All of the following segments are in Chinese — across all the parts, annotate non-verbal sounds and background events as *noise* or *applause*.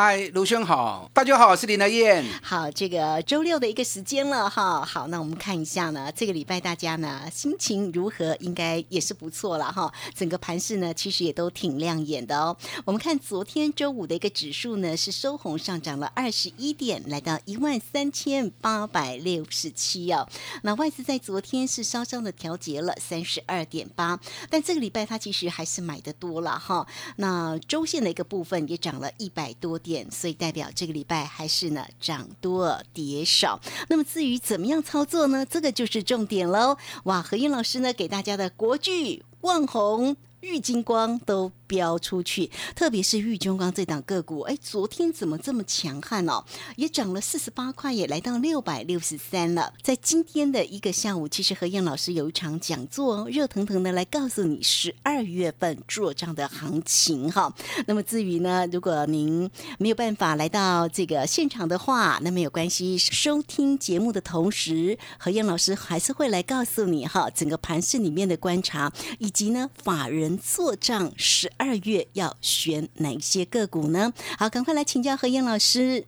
嗨，卢兄好，大家好，我是林德燕。好，这个周六的一个时间了哈。好，那我们看一下呢，这个礼拜大家呢心情如何？应该也是不错了哈。整个盘势呢，其实也都挺亮眼的哦。我们看昨天周五的一个指数呢，是收红上涨了二十一点，来到一万三千八百六十七哦。那外资在昨天是稍稍的调节了三十二点八，但这个礼拜它其实还是买的多了哈。那周线的一个部分也涨了一百多。所以代表这个礼拜还是呢涨多跌少。那么至于怎么样操作呢？这个就是重点喽。哇，何燕老师呢给大家的国剧万红。玉金光都飙出去，特别是玉金光这档个股，哎，昨天怎么这么强悍哦？也涨了四十八块，也来到六百六十三了。在今天的一个下午，其实何燕老师有一场讲座，热腾腾的来告诉你十二月份做账的行情哈。那么至于呢，如果您没有办法来到这个现场的话，那没有关系，收听节目的同时，何燕老师还是会来告诉你哈，整个盘市里面的观察，以及呢法人。做账十二月要选哪些个股呢？好，赶快来请教何燕老师。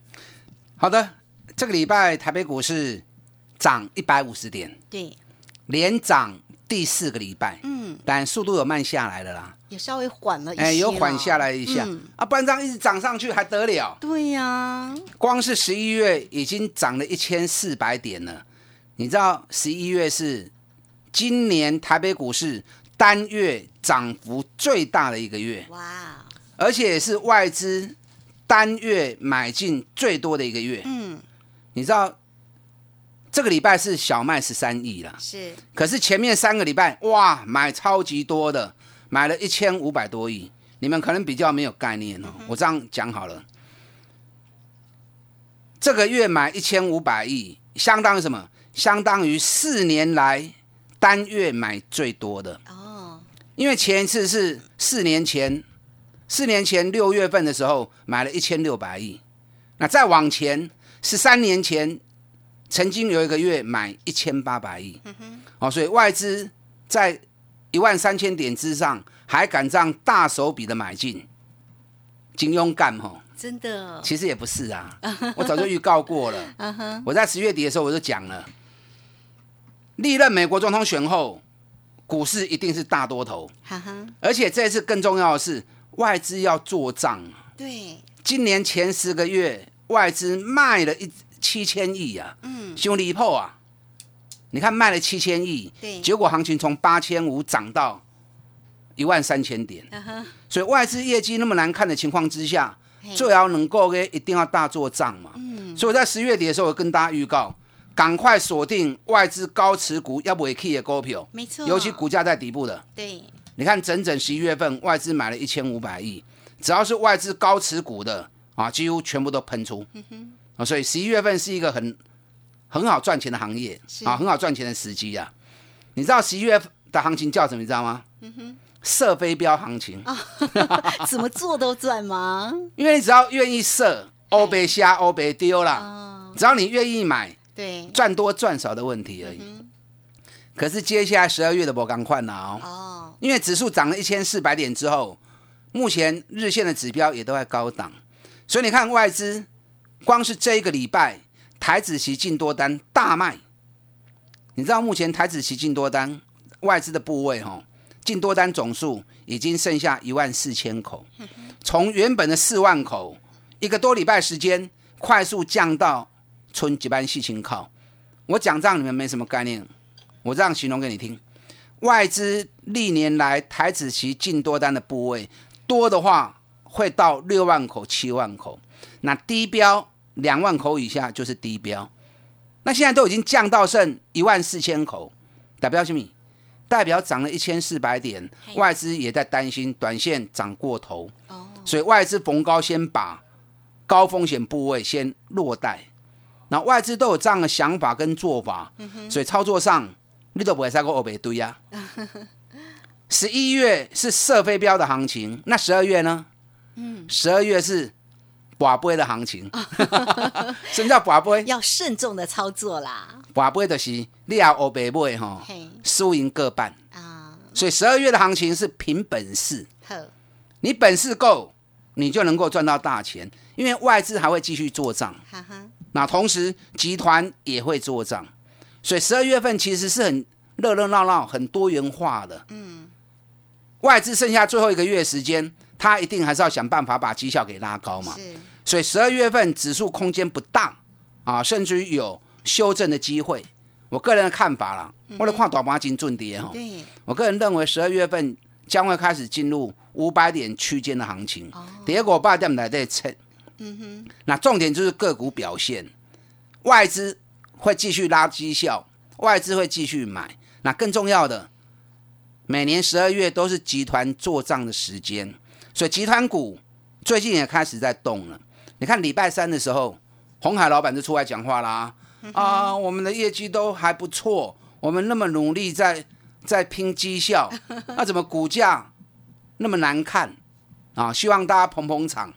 好的，这个礼拜台北股市涨一百五十点，对，连涨第四个礼拜，嗯，但速度有慢下来了啦，也稍微缓了一些，哎，有缓下来一下啊，不然这样一直涨上去还得了？对呀，光是十一月已经涨了一千四百点了，你知道十一月是今年台北股市。单月涨幅最大的一个月，哇！而且是外资单月买进最多的一个月。嗯，你知道这个礼拜是小麦十三亿了，是。可是前面三个礼拜，哇，买超级多的，买了一千五百多亿。你们可能比较没有概念哦，我这样讲好了。这个月买一千五百亿，相当于什么？相当于四年来单月买最多的。因为前一次是四年前，四年前六月份的时候买了一千六百亿，那再往前十三年前，曾经有一个月买一千八百亿，哦，所以外资在一万三千点之上还敢这样大手笔的买进，金庸干吼，真的，其实也不是啊，*laughs* 我早就预告过了，我在十月底的时候我就讲了，历任美国总统选后。股市一定是大多头，而且这次更重要的是外资要做账。对，今年前十个月外资卖了一七千亿啊，嗯，兄弟破啊！你看卖了七千亿，对，结果行情从八千五涨到一万三千点，所以外资业绩那么难看的情况之下，最好能够给一定要大做账嘛。嗯，所以我在十月底的时候我跟大家预告。赶快锁定外资高持股要不也 key 的股票，没错，尤其股价在底部的。对，你看整整十一月份外资买了一千五百亿，只要是外资高持股的啊，几乎全部都喷出。啊，所以十一月份是一个很很好赚钱的行业啊，很好赚钱的时机啊。你知道十一月的行情叫什么？你知道吗？嗯哼，射飞镖行情啊，*laughs* 怎么做都赚吗？*laughs* 因为你只要愿意射，欧贝虾欧贝丢了，只要你愿意买。对，赚多赚少的问题而已。可是接下来十二月的波刚换了哦，哦，因为指数涨了一千四百点之后，目前日线的指标也都在高档，所以你看外资光是这一个礼拜台子期进多单大卖。你知道目前台子期进多单外资的部位哈，进多单总数已经剩下一万四千口，从原本的四万口一个多礼拜时间快速降到。春几班细情靠，我讲这样你们没什么概念，我这样形容给你听。外资历年来台子期进多单的部位多的话，会到六万口、七万口。那低标两万口以下就是低标。那现在都已经降到剩一万四千口，代表什么？代表涨了一千四百点，外资也在担心短线涨过头。哦，所以外资逢高先把高风险部位先落袋。那外资都有这样的想法跟做法，所以操作上你都不会再过欧北堆呀。*laughs* 十一月是射飞镖的行情，那十二月呢？嗯，十二月是寡杯的行情。*laughs* 什么叫寡杯？要慎重的操作啦。寡杯的是你要欧北买哈，输赢各半啊。所以十二月的行情是凭本事。你本事够，你就能够赚到大钱，因为外资还会继续做账。那同时，集团也会做账，所以十二月份其实是很热热闹闹、很多元化的。嗯，外资剩下最后一个月时间，他一定还是要想办法把绩效给拉高嘛。是，所以十二月份指数空间不大啊，甚至于有修正的机会。我个人的看法啦，为了看大盘金准跌哈。对，我个人认为十二月份将会开始进入五百点区间的行情。哦，第二个八点来在测。嗯哼，那重点就是个股表现，外资会继续拉绩效，外资会继续买。那更重要的，每年十二月都是集团做账的时间，所以集团股最近也开始在动了。你看礼拜三的时候，红海老板就出来讲话啦，啊，我们的业绩都还不错，我们那么努力在在拼绩效，*laughs* 那怎么股价那么难看啊？希望大家捧捧场。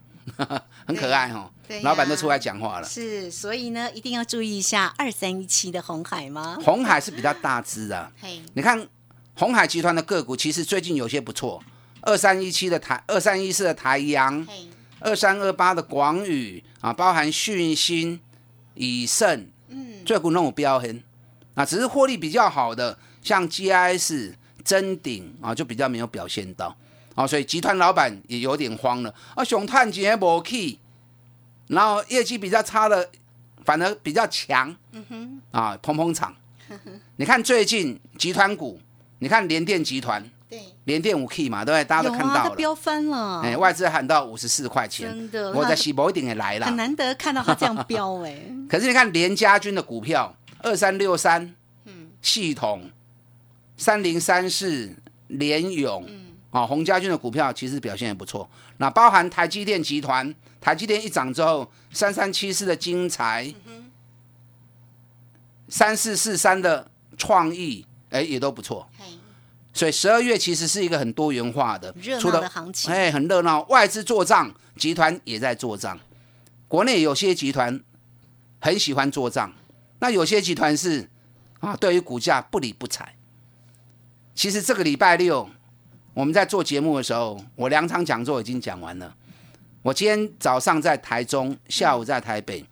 很可爱哈，老板都出来讲话了。是，所以呢，一定要注意一下二三一七的红海吗？红海是比较大只的。*laughs* 你看红海集团的个股，其实最近有些不错。二三一七的台，二三一四的台阳，二三二八的广宇啊，包含讯星、以盛，嗯，最股那种标很啊，只是获利比较好的，像 GIS、真鼎啊，就比较没有表现到。哦，所以集团老板也有点慌了啊！熊探杰无去，然后业绩比较差的反而比较强，嗯哼，啊，捧捧场。你看最近集团股，你看联电集团，对，联电五 K 嘛，对不对？大家都看到了，飙翻了，哎，外资喊到五十四块钱，真的，我在西博一定也来了，很难得看到它这样飙 *laughs* 哎。可是你看联家军的股票二三六三，嗯，系统三零三四联勇。啊，洪家军的股票其实表现也不错。那包含台积电集团，台积电一涨之后，三三七四的精彩，三四四三的创意，哎，也都不错。所以十二月其实是一个很多元化的，热闹的行情，哎，很热闹。外资做账，集团也在做账。国内有些集团很喜欢做账，那有些集团是啊，对于股价不理不睬。其实这个礼拜六。我们在做节目的时候，我两场讲座已经讲完了。我今天早上在台中，下午在台北。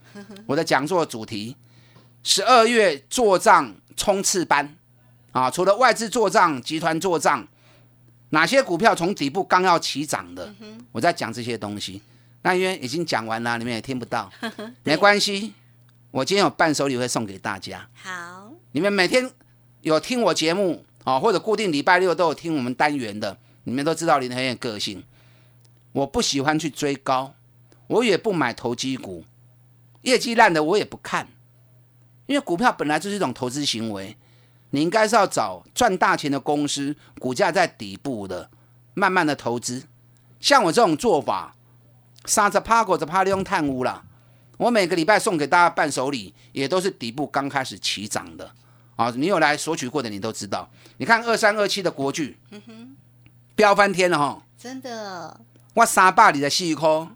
我的讲座主题：十二月做账冲刺班啊！除了外资做账、集团做账，哪些股票从底部刚要起涨的？我在讲这些东西。那因为已经讲完了，你们也听不到，*laughs* 没关系。我今天有伴手礼会送给大家。好，你们每天有听我节目。哦，或者固定礼拜六都有听我们单元的，你们都知道林很有个性。我不喜欢去追高，我也不买投机股，业绩烂的我也不看，因为股票本来就是一种投资行为，你应该是要找赚大钱的公司，股价在底部的，慢慢的投资。像我这种做法，杀着趴过着趴利用探污了。我每个礼拜送给大家伴手礼，也都是底部刚开始起涨的。啊，你有来索取过的，你都知道。你看二三二七的国巨，嗯哼，飙翻天了哈！真的，我三百里的细科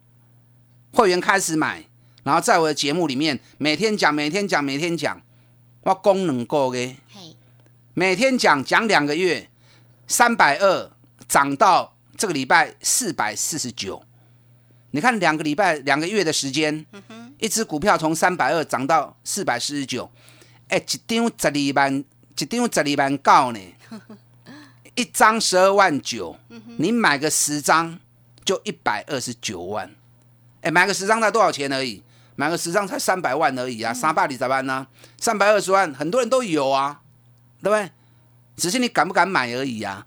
会员开始买，然后在我的节目里面每天讲，每天讲，每天讲，我功能够的，每天讲讲两个月，三百二涨到这个礼拜四百四十九。你看两个礼拜两个月的时间，一只股票从三百二涨到四百四十九。哎，一张十二万，一张十二万高呢，*laughs* 一张十二万九，你买个十张就一百二十九万。哎，买个十张才多少钱而已？买个十张才三百万而已啊！三百里咋办呢，三百二十万，很多人都有啊，对不对？只是你敢不敢买而已啊。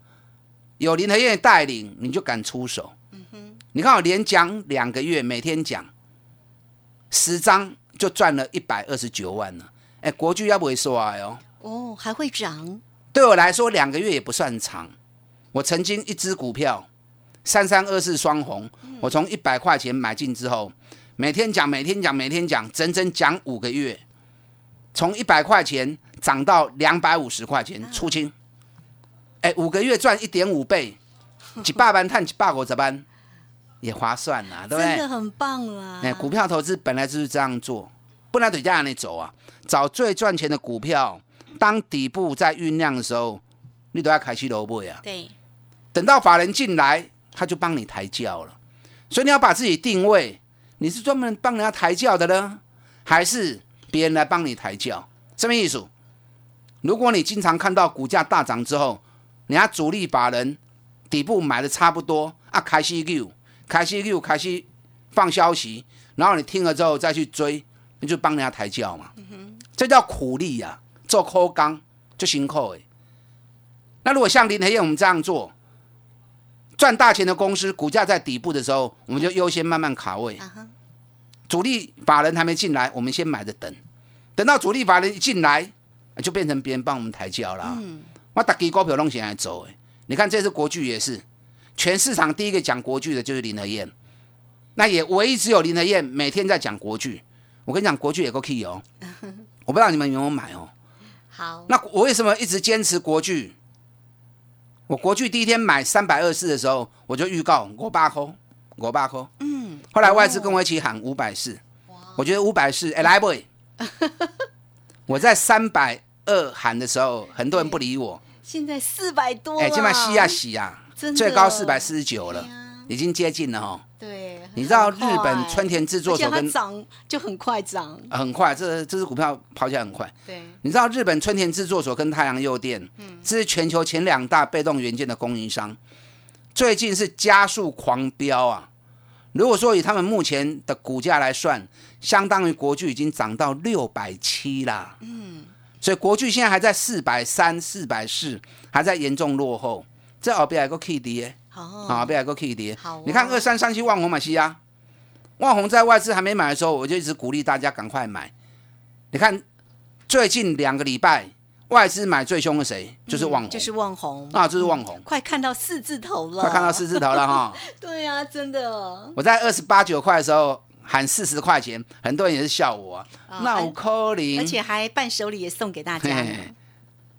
有林和燕带领，你就敢出手。你看我连讲两个月，每天讲十张就赚了一百二十九万了。哎，国巨要不会说啊？哦，哦，还会涨。对我来说，两个月也不算长。我曾经一只股票三三二四双红，我从一百块钱买进之后，每天讲，每天讲，每天讲，整整讲五个月，从一百块钱涨到两百五十块钱出清。哎，五个月赚一点五倍，*laughs* 几百万探几百五十班，也划算呐，对不对？真的很棒啦！哎，股票投资本来就是这样做，不能对家里走啊，找最赚钱的股票，当底部在酝酿的时候，你都要开始萝卜呀。对。等到法人进来，他就帮你抬轿了。所以你要把自己定位，你是专门帮人家抬轿的呢，还是别人来帮你抬轿？什么意思？如果你经常看到股价大涨之后，人家主力把人底部买的差不多啊，开始 Q，开始 Q，开始放消息，然后你听了之后再去追，你就帮人家抬轿嘛。这叫苦力呀，做扣钢就辛苦哎。那如果像林黑燕我们这样做，赚大钱的公司，股价在底部的时候，我们就优先慢慢卡位。主力法人还没进来，我们先买着等。等到主力法人一进来，就变成别人帮我们抬轿了。我打给股票弄起来走哎，你看这次国巨也是，全市场第一个讲国巨的就是林和燕，那也唯一只有林和燕每天在讲国巨。我跟你讲，国巨也够 key 哦。*laughs* 我不知道你们有没有买哦。好，那我为什么一直坚持国巨？我国巨第一天买三百二四的时候，我就预告五百块，五百块。嗯。后来外资跟我一起喊五百四，我觉得五百四，哎来不？*laughs* 我在三百二喊的时候，很多人不理我。现在四百多。哎，起码洗啊洗啊，最高四百四十九了，已经接近了哈。对。你知道日本春田制作所跟涨就很快涨，很快，这这只股票跑起来很快。对。你知道日本春田制作所跟太阳诱电，嗯，这是全球前两大被动元件的供应商，最近是加速狂飙啊！如果说以他们目前的股价来算，相当于国巨已经涨到六百七啦。嗯。所以国巨现在还在四百三、四百四，还在严重落后。这后边还个 K D 好，后边还个 K D。好，你看二三三七万红买西啊，万红在外资还没买的时候，我就一直鼓励大家赶快买。你看最近两个礼拜外资买最凶的谁？就是旺红，就是旺红啊，就是旺红。快看到四字头了，快看到四字头了哈。*laughs* 对啊，真的。我在二十八九块的时候。喊四十块钱，很多人也是笑我，那我可怜，而且还伴手礼也送给大家。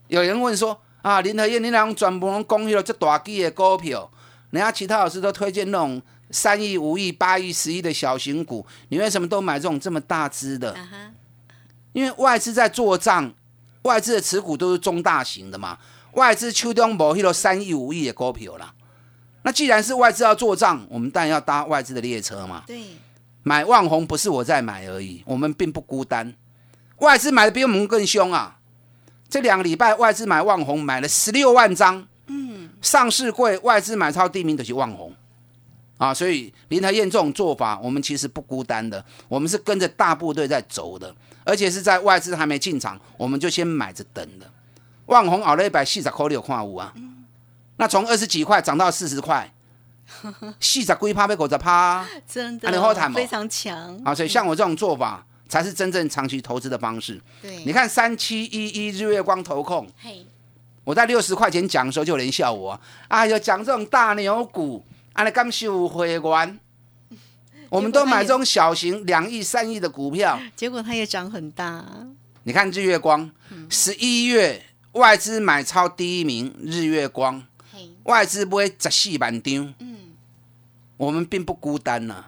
有人问说啊，林和燕，你两专门公益了这大基的股票，人家其他老师都推荐那种三亿、五亿、八亿、十亿的小型股，你为什么都买这种这么大只的？因为外资在做账，外资的持股都是中大型的嘛，外资秋冬某一个三亿、五亿的股票啦。那既然是外资要做账，我们当然要搭外资的列车嘛。对。买万红不是我在买而已，我们并不孤单，外资买的比我们更凶啊！这两个礼拜外资买万红买了十六万张，嗯，上市柜外资买超第一名的是万红啊，所以林台燕这种做法，我们其实不孤单的，我们是跟着大部队在走的，而且是在外资还没进场，我们就先买着等的。万红熬了一百四十块六块五啊，那从二十几块涨到四十块。四十龟趴被狗子趴，真的，非常强啊！所以像我这种做法，才是真正长期投资的方式。对，你看三七一一日月光投控，嘿，我在六十块钱讲的时候，就有人笑我，哎呦，讲这种大牛股，啊，你刚收会员，*laughs* 我们都买这种小型两亿、三亿的股票，结果它也涨很大。你看日月光，十一月外资买超第一名，日月光，外资不会十四万张。我们并不孤单呐，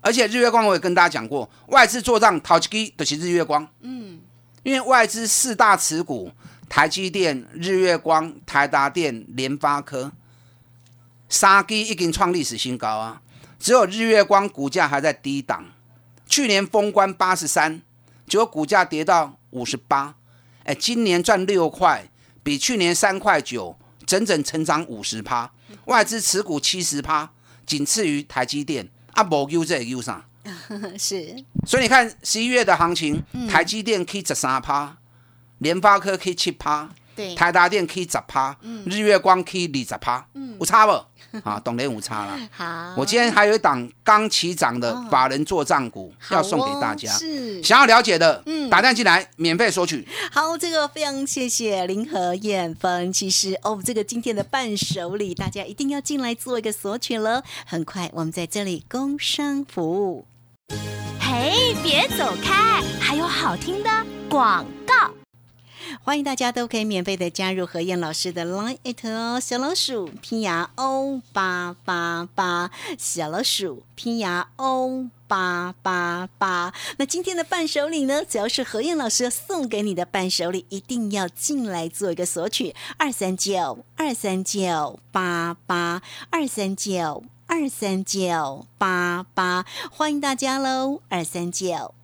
而且日月光我也跟大家讲过，外资做账淘基的是日月光，嗯，因为外资四大持股，台积电、日月光、台达电、联发科，三基已经创历史新高啊，只有日月光股价还在低档，去年封关八十三，结果股价跌到五十八，哎，今年赚六块，比去年三块九，整整成长五十趴，外资持股七十趴。仅次于台积电。啊，无 U 这 U *laughs* 上是，所以你看十一月的行情，台积电可以十三趴，联发科可以七趴，对，台达电 K 十趴，日月光 K 二十趴，嗯有差不？*laughs* 啊，懂联无差了。好，我今天还有一档刚起涨的法人做账股要送给大家，是想要了解的，嗯打电进来免费索取。好，这个非常谢谢林和燕分析师哦，这个今天的伴手礼，大家一定要进来做一个索取了。很快，我们在这里工商服务。嘿，别走开，还有好听的广告。欢迎大家都可以免费的加入何燕老师的 Line it 哦，小老鼠拼 R O 八八八，小老鼠拼 R O 八八八。那今天的伴手礼呢？只要是何燕老师送给你的伴手礼，一定要进来做一个索取，二三九二三九八八二三九。二三九八八，欢迎大家喽！二三九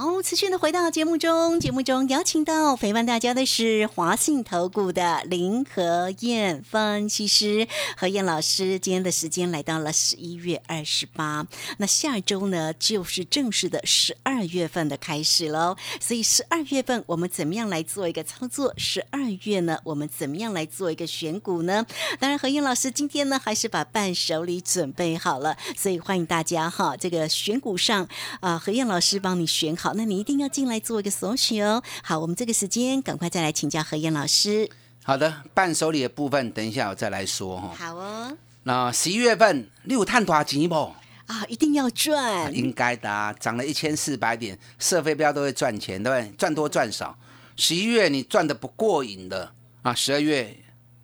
好，持续的回到节目中，节目中邀请到陪伴大家的是华信投顾的林和燕分析师，何燕老师。今天的时间来到了十一月二十八，那下周呢就是正式的十二月份的开始喽。所以十二月份我们怎么样来做一个操作？十二月呢，我们怎么样来做一个选股呢？当然，何燕老师今天呢还是把伴手礼准备好了，所以欢迎大家哈，这个选股上啊，何燕老师帮你选好。好，那你一定要进来做一个索取哦。好，我们这个时间赶快再来请教何燕老师。好的，伴手礼的部分，等一下我再来说哈。好哦。那十一月份你有探多少钱不？啊，一定要赚。应该的啊，涨了一千四百点，设飞镖都会赚钱，对不对？赚多赚少，十一月你赚的不过瘾的啊，十二月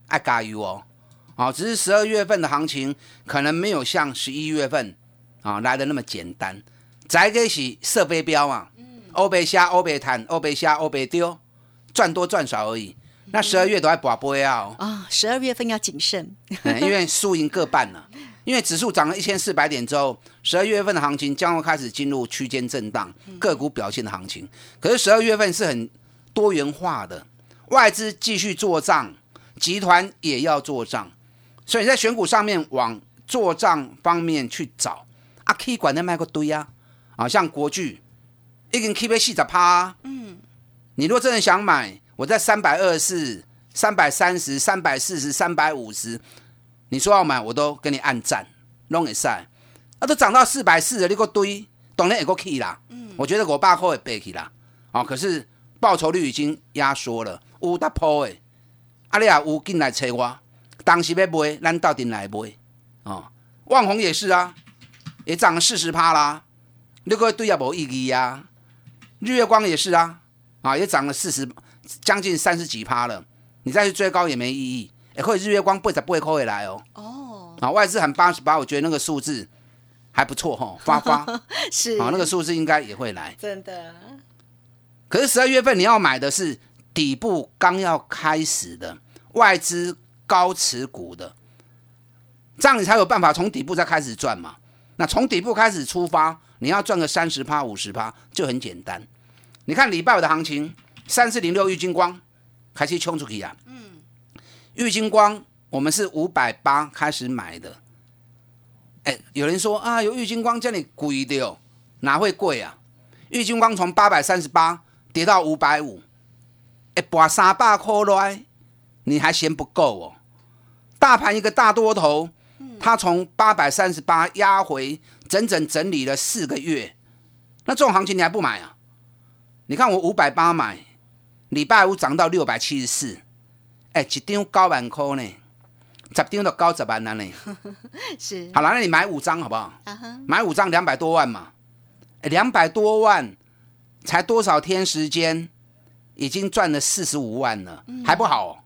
爱加油哦。啊，只是十二月份的行情可能没有像十一月份啊来的那么简单。再个是设飞镖啊。欧贝虾、欧贝坦、欧贝虾、欧贝丢，赚多赚少而已。那十二月都还博杯啊！啊，十二月份要谨慎，*laughs* 因为输赢各半了。因为指数涨了一千四百点之后，十二月份的行情将会开始进入区间震荡，个股表现的行情。可是十二月份是很多元化的，外资继续做账，集团也要做账，所以在选股上面往做账方面去找。啊，可以管的卖个堆啊！啊，像国巨。一根 K 被四十趴，嗯，你如果真的想买，我在三百二十四、三百三十、三百四十、三百五十，你说要买，我都给你按赞弄一晒，啊，都涨到四百四了，你个堆，当然也个 K 啦，嗯，我觉得我爸可以背起啦，哦，可是报酬率已经压缩了，有得破的，啊，你啊有进来找我，当时要买，咱到底来买，哦，万红也是啊，也涨了四十趴啦，你个堆也无意义啊。日月光也是啊，啊也涨了四十，将近三十几趴了。你再去追高也没意义。哎，或者日月光不会不会扣回来哦。哦。啊，外资喊八十八，我觉得那个数字还不错哈，*laughs* 发发是啊，那个数字应该也会来。真的。可是十二月份你要买的是底部刚要开始的外资高持股的，这样你才有办法从底部再开始赚嘛。那从底部开始出发，你要赚个三十趴、五十趴就很简单。你看礼拜五的行情，三四零六玉金光开始冲出去啊！嗯，玉金光我们是五百八开始买的。哎，有人说啊，有玉金光叫你贵的哦，哪会贵啊？玉金光从八百三十八跌到五百五，哎，把三百块来，你还嫌不够哦？大盘一个大多头，它从八百三十八压回，整整整理了四个月，那这种行情你还不买啊？你看我五百八买，礼拜五涨到六百七十四，哎，一张九万块呢，十张都高十万了呢。*laughs* 是，好了，那你买五张好不好？买五张两百多万嘛，哎，两百多万才多少天时间，已经赚了四十五万了，还不好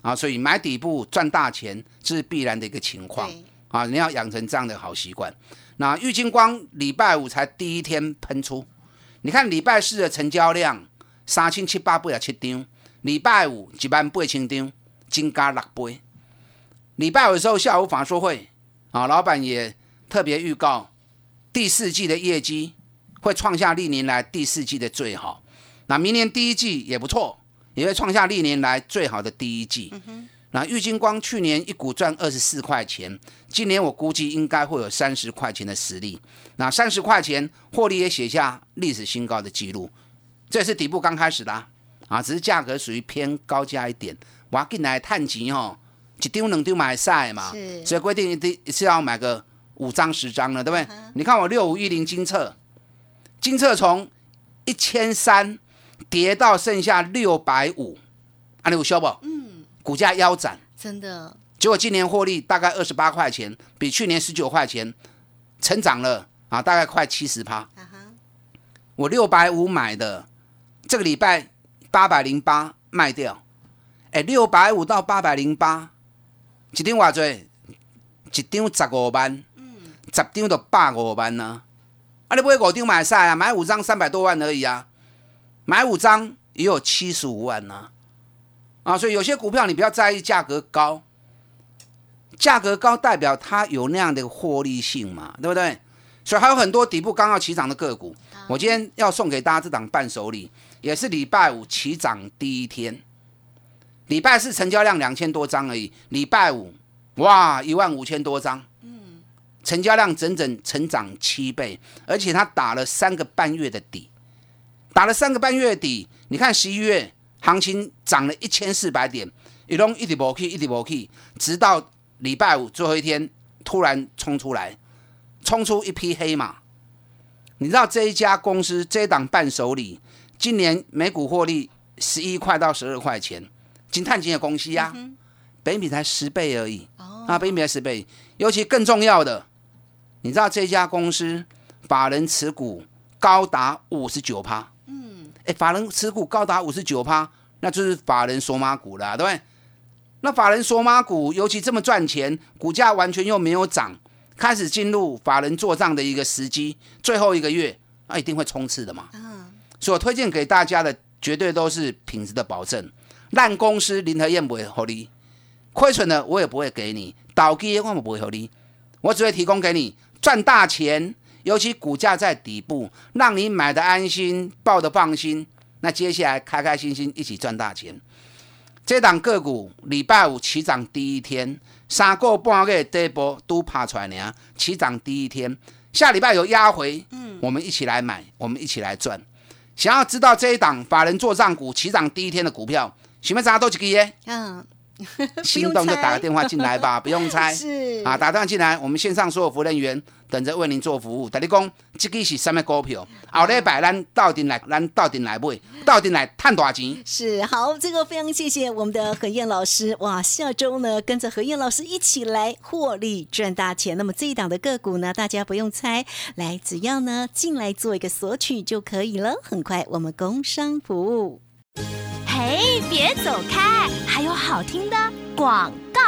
啊？所以买底部赚大钱这是必然的一个情况啊！你要养成这样的好习惯。那郁金光礼拜五才第一天喷出，你看礼拜四的成交量三千七百八十七张，礼拜五一万八千张，增加六倍。礼拜五的时候下午法说会啊，老板也特别预告第四季的业绩会创下历年来第四季的最好，那明年第一季也不错，也会创下历年来最好的第一季。那玉金光去年一股赚二十四块钱，今年我估计应该会有三十块钱的实力。那三十块钱获利也写下历史新高的记录，这是底部刚开始的啊，只是价格属于偏高价一点。我要进来探钱哦，一丢两丢买晒嘛，所以规定一定是要买个五张十张了，对不对？你看我六五一零金策，金策从一千三跌到剩下六百五，啊，你有修不？嗯。股价腰斩，真的。结果今年获利大概二十八块钱，比去年十九块钱成长了啊，大概快七十趴。我六百五买的，这个礼拜八百零八卖掉。哎，六百五到八百零八，一张偌济？一张十五万，嗯，十张就百五万呢。啊，你买五张买晒啊？买五张三百多万而已啊，买五张也有七十五万呢。啊，所以有些股票你不要在意价格高，价格高代表它有那样的获利性嘛，对不对？所以还有很多底部刚要起涨的个股，我今天要送给大家这档伴手礼，也是礼拜五起涨第一天，礼拜四成交量两千多张而已，礼拜五哇一万五千多张，嗯，成交量整整成长七倍，而且它打了三个半月的底，打了三个半月底，你看十一月。行情涨了一千四百点，一路一直无去，一直无去，直到礼拜五最后一天突然冲出来，冲出一匹黑马。你知道这一家公司这一档伴手礼，今年每股获利十一块到十二块钱，金碳金的公司呀，北比才十倍而已。啊，北米才十倍，尤其更重要的，你知道这家公司法人持股高达五十九趴。哎，法人持股高达五十九趴，那就是法人索马股了，对不对？那法人索马股尤其这么赚钱，股价完全又没有涨，开始进入法人做账的一个时机，最后一个月，那一定会冲刺的嘛。嗯，所以我推荐给大家的绝对都是品质的保证，烂公司林和燕不会合理，亏损的我也不会给你，倒机我们不会合理，我只会提供给你赚大钱。尤其股价在底部，让你买的安心，抱的放心。那接下来开开心心一起赚大钱。这档个股礼拜五起涨第一天，三个半月这一波都爬出来呢。起涨第一天，下礼拜有压回，嗯，我们一起来买，我们一起来赚。想要知道这一档法人做账股起涨第一天的股票，什么啥都几个耶？嗯。*laughs* 心动就打个电话进来吧，不用猜。是啊，打电话进来，我们线上所有服务人员等着为您做服务。大力公，这个是什么股票？后礼拜咱到底来，咱到底来买，到底来探多少钱？是好，这个非常谢谢我们的何燕老师。哇，下周呢，跟着何燕老师一起来获利赚大钱。那么这一档的个股呢，大家不用猜，来只要呢进来做一个索取就可以了。很快我们工商服务。嘿，别走开！还有好听的广告，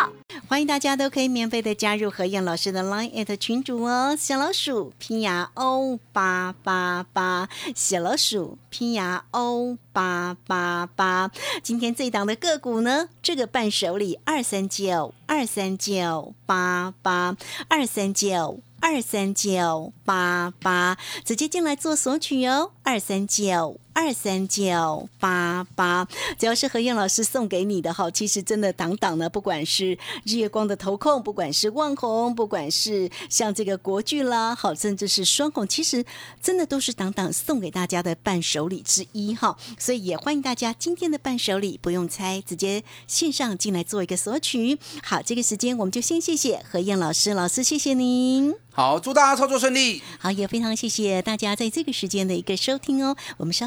欢迎大家都可以免费的加入何燕老师的 Line at 群主哦。小老鼠拼牙 O 八八八，小老鼠拼牙 O 八八八。今天这一档的个股呢，这个伴手礼二三九二三九八八二三九二三九八八，直接进来做索取哦，二三九。二三九八八，只要是何燕老师送给你的哈，其实真的档档呢，不管是日月光的投控，不管是万红，不管是像这个国剧啦，好，甚至是双红，其实真的都是档档送给大家的伴手礼之一哈。所以也欢迎大家今天的伴手礼不用猜，直接线上进来做一个索取。好，这个时间我们就先谢谢何燕老师，老师谢谢您。好，祝大家操作顺利。好，也非常谢谢大家在这个时间的一个收听哦。我们稍